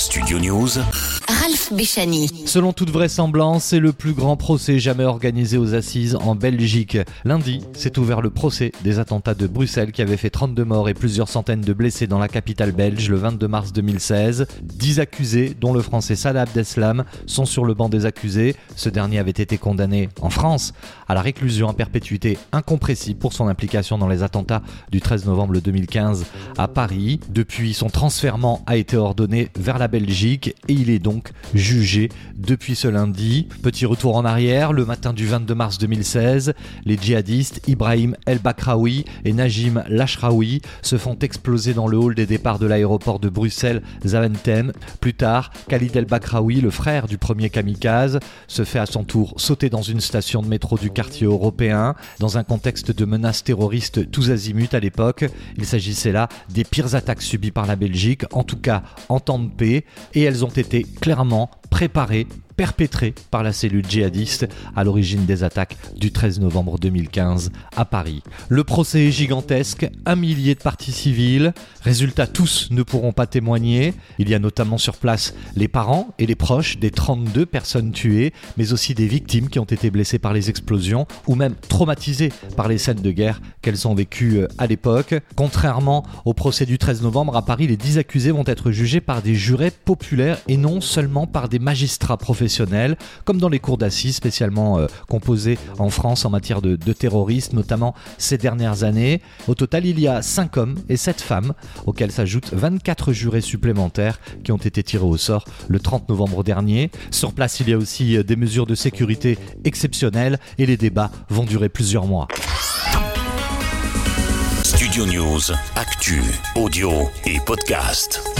Studio News, Ralph Béchani. Selon toute vraisemblance, c'est le plus grand procès jamais organisé aux assises en Belgique. Lundi, s'est ouvert le procès des attentats de Bruxelles qui avaient fait 32 morts et plusieurs centaines de blessés dans la capitale belge le 22 mars 2016. 10 accusés, dont le français Salah Abdeslam, sont sur le banc des accusés. Ce dernier avait été condamné en France à la réclusion à perpétuité incompressible pour son implication dans les attentats du 13 novembre 2015 à Paris. Depuis, son transfert a été ordonné vers la Belgique et il est donc jugé depuis ce lundi. Petit retour en arrière, le matin du 22 mars 2016, les djihadistes Ibrahim El Bakraoui et Najim Lashraoui se font exploser dans le hall des départs de l'aéroport de Bruxelles Zaventem. Plus tard, Khalid El Bakraoui, le frère du premier kamikaze, se fait à son tour sauter dans une station de métro du quartier européen dans un contexte de menaces terroristes tous azimuts à l'époque. Il s'agissait là des pires attaques subies par la Belgique en tout cas en temps de paix, et elles ont été préparées perpétré par la cellule djihadiste à l'origine des attaques du 13 novembre 2015 à Paris. Le procès est gigantesque, un millier de parties civiles, résultat tous ne pourront pas témoigner, il y a notamment sur place les parents et les proches des 32 personnes tuées, mais aussi des victimes qui ont été blessées par les explosions ou même traumatisées par les scènes de guerre qu'elles ont vécues euh, à l'époque. Contrairement au procès du 13 novembre à Paris, les 10 accusés vont être jugés par des jurés populaires et non seulement par des magistrats professionnels comme dans les cours d'assises spécialement euh, composées en France en matière de, terrorisme, notamment ces dernières années. Au total, il y a 5 hommes et 7 femmes, auxquels s'ajoutent 24 jurés supplémentaires qui ont été tirés au sort le 30 novembre dernier. Sur place, il y a aussi euh, des mesures de sécurité exceptionnelles et les débats vont durer plusieurs mois. Studio News, actu, audio et podcast.